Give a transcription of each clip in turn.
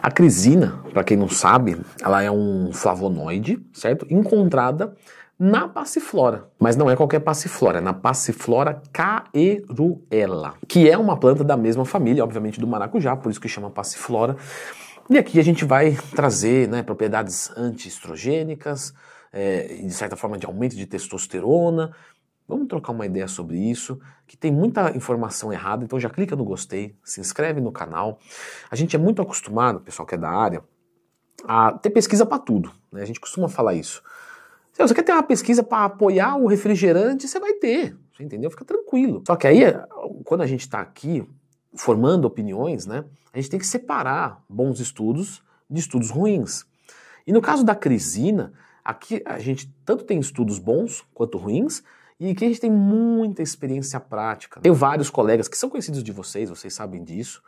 A crisina, para quem não sabe, ela é um flavonoide, certo? Encontrada na passiflora. Mas não é qualquer passiflora, é na passiflora caeruela, que é uma planta da mesma família, obviamente, do maracujá, por isso que chama passiflora. E aqui a gente vai trazer né, propriedades antiestrogênicas, é, de certa forma de aumento de testosterona. Vamos trocar uma ideia sobre isso, que tem muita informação errada, então já clica no gostei, se inscreve no canal. A gente é muito acostumado, pessoal que é da área, a ter pesquisa para tudo. Né? A gente costuma falar isso. Se você quer ter uma pesquisa para apoiar o refrigerante, você vai ter. Você entendeu? Fica tranquilo. Só que aí, quando a gente está aqui formando opiniões, né, a gente tem que separar bons estudos de estudos ruins. E no caso da crisina, aqui a gente tanto tem estudos bons quanto ruins, e aqui a gente tem muita experiência prática. Tenho vários colegas que são conhecidos de vocês, vocês sabem disso,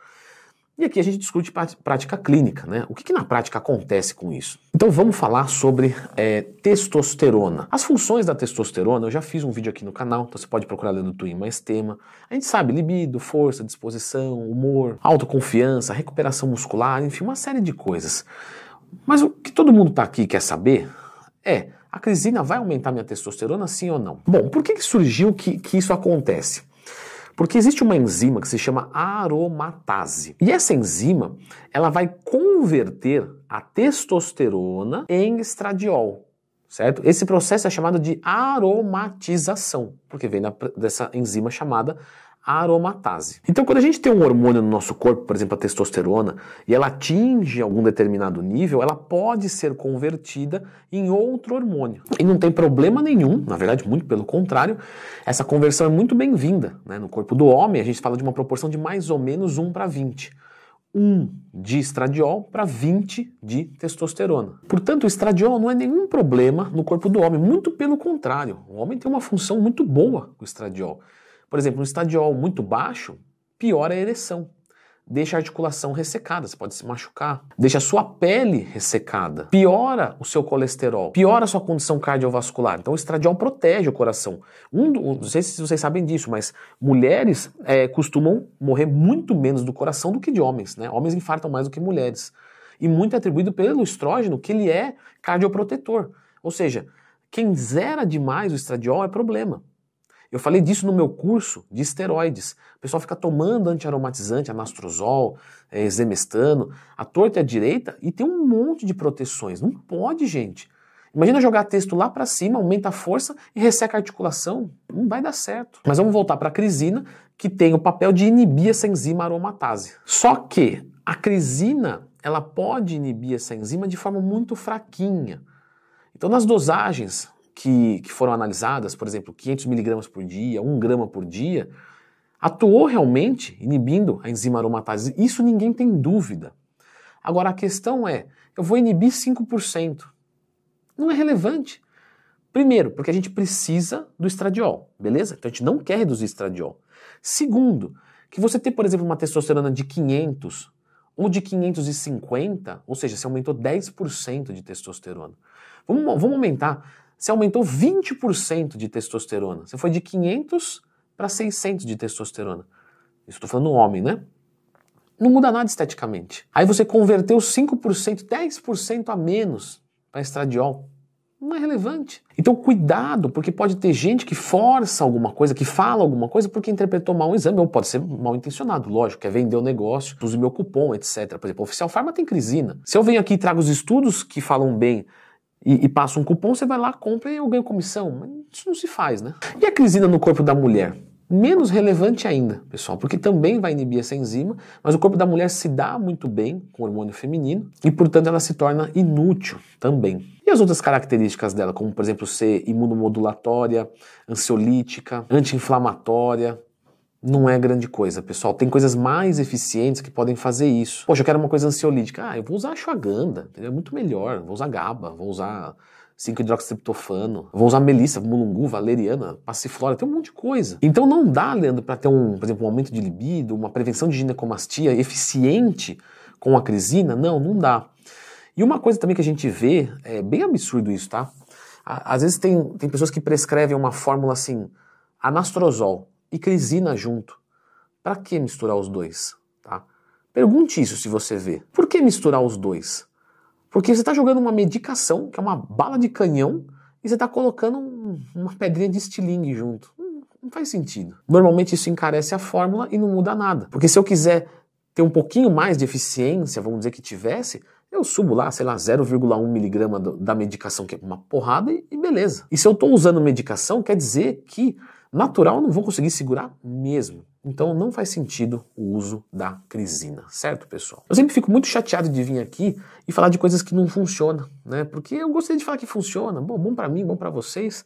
e aqui a gente discute prática clínica, né? O que, que na prática acontece com isso? Então vamos falar sobre é, testosterona. As funções da testosterona, eu já fiz um vídeo aqui no canal, então você pode procurar no Twin mais tema. A gente sabe libido, força, disposição, humor, autoconfiança, recuperação muscular, enfim, uma série de coisas. Mas o que todo mundo está aqui quer saber é, a crisina vai aumentar minha testosterona sim ou não? Bom, por que, que surgiu que, que isso acontece? Porque existe uma enzima que se chama aromatase. E essa enzima, ela vai converter a testosterona em estradiol. Certo? Esse processo é chamado de aromatização, porque vem dessa enzima chamada aromatase. Então, quando a gente tem um hormônio no nosso corpo, por exemplo, a testosterona, e ela atinge algum determinado nível, ela pode ser convertida em outro hormônio. E não tem problema nenhum, na verdade, muito pelo contrário, essa conversão é muito bem-vinda. Né? No corpo do homem, a gente fala de uma proporção de mais ou menos 1 para 20. 1 de estradiol para 20 de testosterona. Portanto, o estradiol não é nenhum problema no corpo do homem, muito pelo contrário. O homem tem uma função muito boa com o estradiol. Por exemplo, um estadiol muito baixo piora a ereção, deixa a articulação ressecada, você pode se machucar, deixa a sua pele ressecada, piora o seu colesterol, piora a sua condição cardiovascular. Então, o estradiol protege o coração. Um, não sei se vocês sabem disso, mas mulheres é, costumam morrer muito menos do coração do que de homens. Né? Homens infartam mais do que mulheres. E muito é atribuído pelo estrógeno, que ele é cardioprotetor. Ou seja, quem zera demais o estradiol é problema. Eu falei disso no meu curso de esteroides. O pessoal fica tomando antiaromatizante, anastrozol, é, zemestano, a torta e a direita, e tem um monte de proteções. Não pode, gente. Imagina jogar texto lá para cima, aumenta a força e resseca a articulação. Não vai dar certo. Mas vamos voltar para a crisina, que tem o papel de inibir essa enzima aromatase. Só que a crisina, ela pode inibir essa enzima de forma muito fraquinha. Então, nas dosagens que, que foram analisadas, por exemplo, 500 miligramas por dia, 1 grama por dia, atuou realmente inibindo a enzima aromatase. Isso ninguém tem dúvida. Agora a questão é, eu vou inibir 5%. Não é relevante. Primeiro, porque a gente precisa do estradiol, beleza? Então a gente não quer reduzir estradiol. Segundo, que você ter, por exemplo, uma testosterona de 500 ou de 550, ou seja, você aumentou 10% de testosterona. Vamos, vamos aumentar você aumentou 20% de testosterona. Você foi de 500 para 600 de testosterona. Isso estou falando homem, né? Não muda nada esteticamente. Aí você converteu 5%, 10% a menos para estradiol. Não é relevante. Então cuidado, porque pode ter gente que força alguma coisa, que fala alguma coisa porque interpretou mal o exame, ou pode ser mal intencionado, lógico, quer vender o negócio, use meu cupom, etc. Por exemplo, o Oficial Farma tem crisina. Se eu venho aqui e trago os estudos que falam bem e, e, passa um cupom, você vai lá, compra e eu ganho comissão. Isso não se faz, né? E a crisina no corpo da mulher? Menos relevante ainda, pessoal, porque também vai inibir essa enzima, mas o corpo da mulher se dá muito bem com o hormônio feminino e, portanto, ela se torna inútil também. E as outras características dela, como, por exemplo, ser imunomodulatória, ansiolítica, anti-inflamatória, não é grande coisa, pessoal. Tem coisas mais eficientes que podem fazer isso. Poxa, eu quero uma coisa ansiolítica. Ah, eu vou usar ashwagandha, é muito melhor. Vou usar GABA, vou usar 5-hidroxitriptofano, vou usar melissa, mulungu, valeriana, passiflora, tem um monte de coisa. Então não dá, Leandro, para ter um, por exemplo, um aumento de libido, uma prevenção de ginecomastia eficiente com a crisina? Não, não dá. E uma coisa também que a gente vê, é bem absurdo isso, tá? Às vezes tem, tem pessoas que prescrevem uma fórmula assim, anastrozol, e crisina junto. Para que misturar os dois? Tá? Pergunte isso se você vê. Por que misturar os dois? Porque você está jogando uma medicação, que é uma bala de canhão, e você está colocando um, uma pedrinha de estilingue junto. Não, não faz sentido. Normalmente isso encarece a fórmula e não muda nada. Porque se eu quiser ter um pouquinho mais de eficiência, vamos dizer que tivesse, eu subo lá, sei lá, 0,1 miligrama da medicação, que é uma porrada, e, beleza. E se eu estou usando medicação, quer dizer que natural não vou conseguir segurar mesmo. Então não faz sentido o uso da crisina, certo, pessoal? Eu sempre fico muito chateado de vir aqui e falar de coisas que não funcionam, né? Porque eu gostaria de falar que funciona, bom, bom para mim, bom para vocês,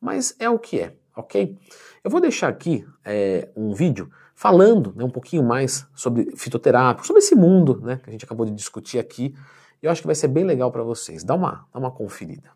mas é o que é, ok? Eu vou deixar aqui é, um vídeo falando né, um pouquinho mais sobre fitoterápico, sobre esse mundo né, que a gente acabou de discutir aqui. Eu acho que vai ser bem legal para vocês. Dá uma, dá uma conferida.